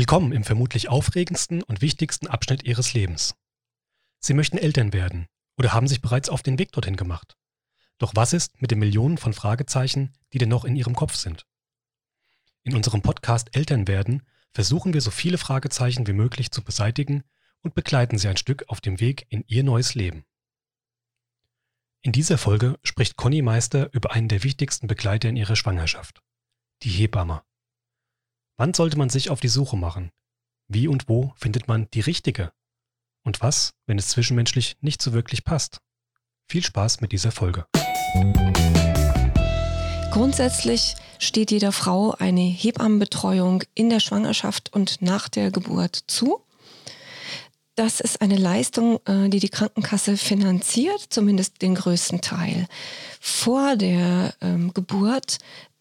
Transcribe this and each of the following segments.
Willkommen im vermutlich aufregendsten und wichtigsten Abschnitt Ihres Lebens. Sie möchten Eltern werden oder haben sich bereits auf den Weg dorthin gemacht. Doch was ist mit den Millionen von Fragezeichen, die denn noch in Ihrem Kopf sind? In unserem Podcast Eltern werden versuchen wir so viele Fragezeichen wie möglich zu beseitigen und begleiten Sie ein Stück auf dem Weg in Ihr neues Leben. In dieser Folge spricht Conny Meister über einen der wichtigsten Begleiter in ihrer Schwangerschaft, die Hebamme. Wann sollte man sich auf die Suche machen? Wie und wo findet man die richtige? Und was, wenn es zwischenmenschlich nicht so wirklich passt? Viel Spaß mit dieser Folge. Grundsätzlich steht jeder Frau eine Hebammenbetreuung in der Schwangerschaft und nach der Geburt zu. Das ist eine Leistung, äh, die die Krankenkasse finanziert, zumindest den größten Teil. Vor der ähm, Geburt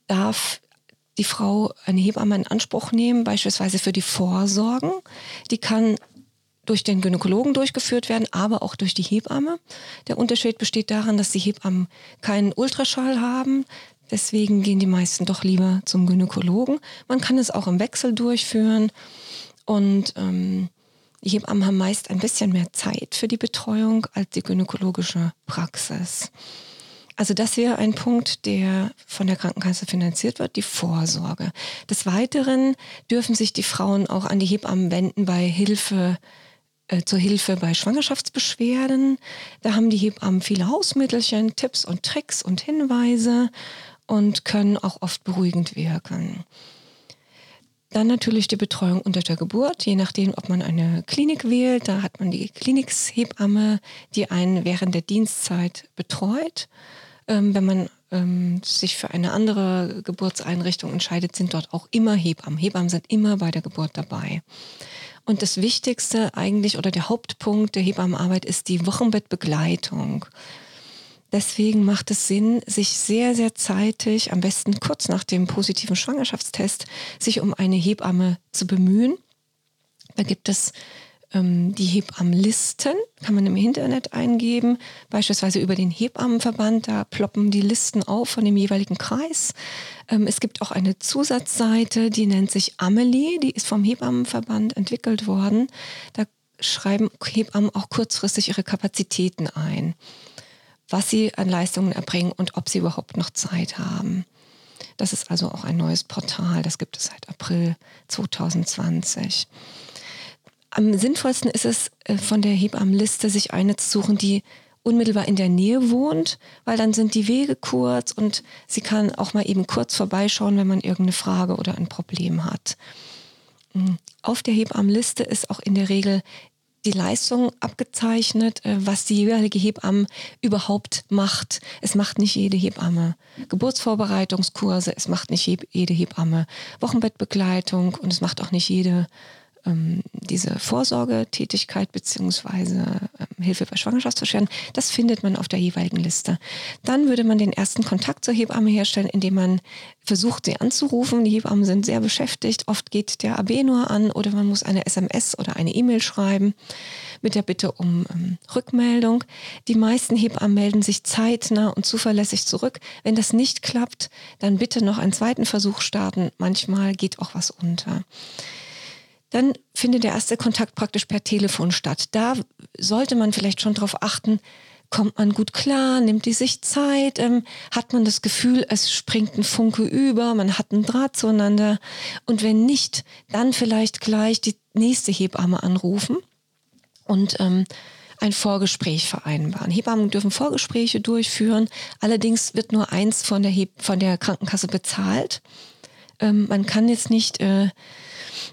darf die Frau eine Hebamme in Anspruch nehmen, beispielsweise für die Vorsorgen. Die kann durch den Gynäkologen durchgeführt werden, aber auch durch die Hebamme. Der Unterschied besteht darin, dass die Hebammen keinen Ultraschall haben. Deswegen gehen die meisten doch lieber zum Gynäkologen. Man kann es auch im Wechsel durchführen. Und ähm, die Hebammen haben meist ein bisschen mehr Zeit für die Betreuung als die gynäkologische Praxis. Also das wäre ein Punkt, der von der Krankenkasse finanziert wird, die Vorsorge. Des Weiteren dürfen sich die Frauen auch an die Hebammen wenden bei Hilfe äh, zur Hilfe bei Schwangerschaftsbeschwerden. Da haben die Hebammen viele Hausmittelchen, Tipps und Tricks und Hinweise und können auch oft beruhigend wirken. Dann natürlich die Betreuung unter der Geburt, je nachdem, ob man eine Klinik wählt. Da hat man die Klinikshebamme, die einen während der Dienstzeit betreut. Ähm, wenn man ähm, sich für eine andere Geburtseinrichtung entscheidet, sind dort auch immer Hebammen. Hebammen sind immer bei der Geburt dabei. Und das Wichtigste eigentlich oder der Hauptpunkt der Hebammenarbeit ist die Wochenbettbegleitung. Deswegen macht es Sinn, sich sehr, sehr zeitig, am besten kurz nach dem positiven Schwangerschaftstest, sich um eine Hebamme zu bemühen. Da gibt es ähm, die Hebammenlisten, kann man im Internet eingeben, beispielsweise über den Hebammenverband, da ploppen die Listen auf von dem jeweiligen Kreis. Ähm, es gibt auch eine Zusatzseite, die nennt sich Amelie, die ist vom Hebammenverband entwickelt worden. Da schreiben Hebammen auch kurzfristig ihre Kapazitäten ein, was sie an Leistungen erbringen und ob sie überhaupt noch Zeit haben. Das ist also auch ein neues Portal, das gibt es seit April 2020. Am sinnvollsten ist es, äh, von der Hebammenliste sich eine zu suchen, die unmittelbar in der Nähe wohnt, weil dann sind die Wege kurz und sie kann auch mal eben kurz vorbeischauen, wenn man irgendeine Frage oder ein Problem hat. Mhm. Auf der Hebammenliste ist auch in der Regel die Leistung abgezeichnet, äh, was die jeweilige Hebamme überhaupt macht. Es macht nicht jede Hebamme Geburtsvorbereitungskurse, es macht nicht jede Hebamme Wochenbettbegleitung und es macht auch nicht jede ähm, diese Vorsorgetätigkeit beziehungsweise ähm, Hilfe bei Schwangerschaftsbeschwerden, das findet man auf der jeweiligen Liste. Dann würde man den ersten Kontakt zur Hebamme herstellen, indem man versucht, sie anzurufen. Die Hebammen sind sehr beschäftigt. Oft geht der AB nur an oder man muss eine SMS oder eine E-Mail schreiben mit der Bitte um ähm, Rückmeldung. Die meisten Hebammen melden sich zeitnah und zuverlässig zurück. Wenn das nicht klappt, dann bitte noch einen zweiten Versuch starten. Manchmal geht auch was unter dann findet der erste Kontakt praktisch per Telefon statt. Da sollte man vielleicht schon darauf achten, kommt man gut klar, nimmt die sich Zeit, ähm, hat man das Gefühl, es springt ein Funke über, man hat einen Draht zueinander. Und wenn nicht, dann vielleicht gleich die nächste Hebamme anrufen und ähm, ein Vorgespräch vereinbaren. Hebammen dürfen Vorgespräche durchführen, allerdings wird nur eins von der, Heb von der Krankenkasse bezahlt. Ähm, man kann jetzt nicht äh,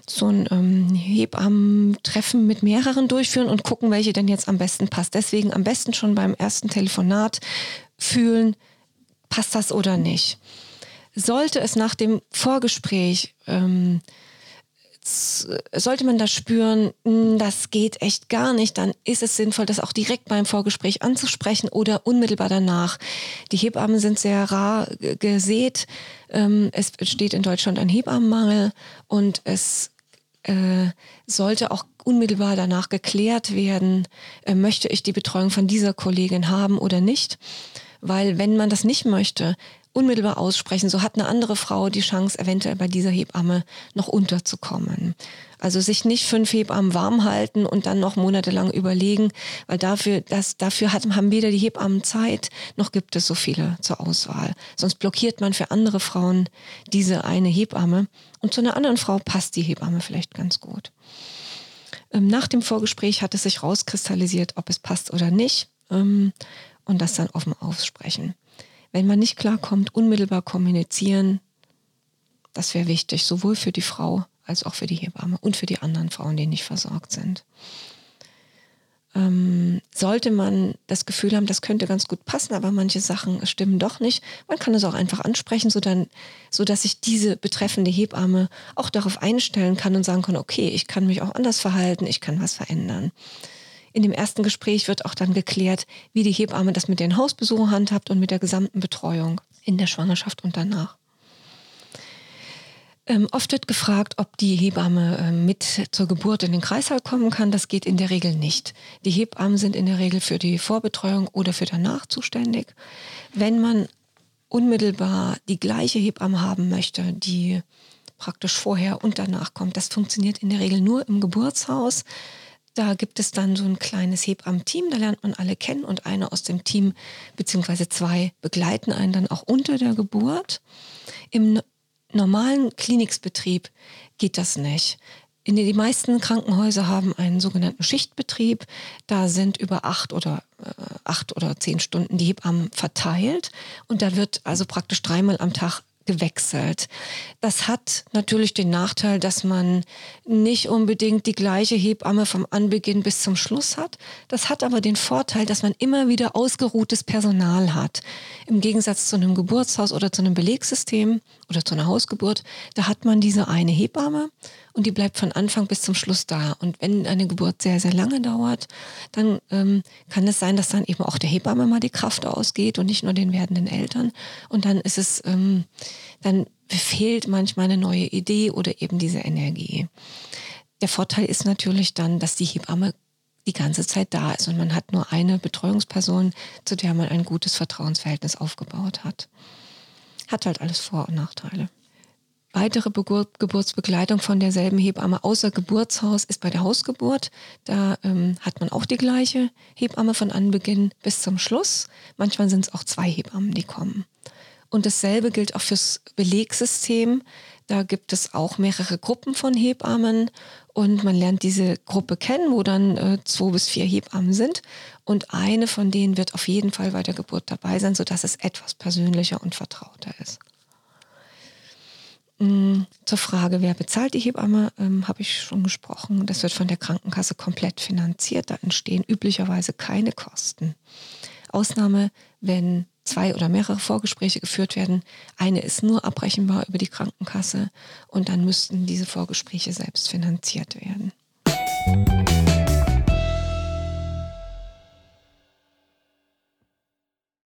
so ein ähm, Hebammen-Treffen mit mehreren durchführen und gucken, welche denn jetzt am besten passt. Deswegen am besten schon beim ersten Telefonat fühlen, passt das oder nicht. Sollte es nach dem Vorgespräch ähm, sollte man das spüren, hm, das geht echt gar nicht, dann ist es sinnvoll, das auch direkt beim Vorgespräch anzusprechen oder unmittelbar danach. Die Hebammen sind sehr rar gesät. Ähm, es besteht in Deutschland ein Hebammenmangel und es äh, sollte auch unmittelbar danach geklärt werden, äh, möchte ich die Betreuung von dieser Kollegin haben oder nicht. Weil wenn man das nicht möchte, unmittelbar aussprechen. So hat eine andere Frau die Chance, eventuell bei dieser Hebamme noch unterzukommen. Also sich nicht fünf Hebammen warm halten und dann noch monatelang überlegen, weil dafür, das, dafür hat, haben weder die Hebammen Zeit, noch gibt es so viele zur Auswahl. Sonst blockiert man für andere Frauen diese eine Hebamme und zu einer anderen Frau passt die Hebamme vielleicht ganz gut. Ähm, nach dem Vorgespräch hat es sich rauskristallisiert, ob es passt oder nicht ähm, und das dann offen aussprechen. Wenn man nicht klarkommt, unmittelbar kommunizieren, das wäre wichtig, sowohl für die Frau als auch für die Hebamme und für die anderen Frauen, die nicht versorgt sind. Ähm, sollte man das Gefühl haben, das könnte ganz gut passen, aber manche Sachen stimmen doch nicht, man kann es auch einfach ansprechen, sodass sich diese betreffende Hebamme auch darauf einstellen kann und sagen kann, okay, ich kann mich auch anders verhalten, ich kann was verändern. In dem ersten Gespräch wird auch dann geklärt, wie die Hebamme das mit den Hausbesuchen handhabt und mit der gesamten Betreuung in der Schwangerschaft und danach. Ähm, oft wird gefragt, ob die Hebamme äh, mit zur Geburt in den Kreißsaal kommen kann. Das geht in der Regel nicht. Die Hebammen sind in der Regel für die Vorbetreuung oder für danach zuständig. Wenn man unmittelbar die gleiche Hebamme haben möchte, die praktisch vorher und danach kommt, das funktioniert in der Regel nur im Geburtshaus. Da gibt es dann so ein kleines Hebammen-Team, da lernt man alle kennen und eine aus dem Team beziehungsweise zwei begleiten einen dann auch unter der Geburt. Im normalen Kliniksbetrieb geht das nicht. In die meisten Krankenhäuser haben einen sogenannten Schichtbetrieb. Da sind über acht oder äh, acht oder zehn Stunden die Hebammen verteilt und da wird also praktisch dreimal am Tag gewechselt. Das hat natürlich den Nachteil, dass man nicht unbedingt die gleiche Hebamme vom Anbeginn bis zum Schluss hat. Das hat aber den Vorteil, dass man immer wieder ausgeruhtes Personal hat. Im Gegensatz zu einem Geburtshaus oder zu einem Belegssystem oder zu einer Hausgeburt, da hat man diese eine Hebamme und die bleibt von Anfang bis zum Schluss da. Und wenn eine Geburt sehr, sehr lange dauert, dann ähm, kann es sein, dass dann eben auch der Hebamme mal die Kraft ausgeht und nicht nur den werdenden Eltern. Und dann ist es, ähm, dann fehlt manchmal eine neue Idee oder eben diese Energie. Der Vorteil ist natürlich dann, dass die Hebamme die ganze Zeit da ist und man hat nur eine Betreuungsperson, zu der man ein gutes Vertrauensverhältnis aufgebaut hat. Hat halt alles Vor- und Nachteile. Weitere Geburtsbegleitung von derselben Hebamme außer Geburtshaus ist bei der Hausgeburt. Da ähm, hat man auch die gleiche Hebamme von Anbeginn bis zum Schluss. Manchmal sind es auch zwei Hebammen, die kommen. Und dasselbe gilt auch fürs Belegsystem. Da gibt es auch mehrere Gruppen von Hebammen und man lernt diese Gruppe kennen, wo dann äh, zwei bis vier Hebammen sind. Und eine von denen wird auf jeden Fall bei der Geburt dabei sein, sodass es etwas persönlicher und vertrauter ist. Mm, zur Frage, wer bezahlt die Hebamme, ähm, habe ich schon gesprochen. Das wird von der Krankenkasse komplett finanziert. Da entstehen üblicherweise keine Kosten. Ausnahme, wenn zwei oder mehrere Vorgespräche geführt werden. Eine ist nur abbrechenbar über die Krankenkasse und dann müssten diese Vorgespräche selbst finanziert werden.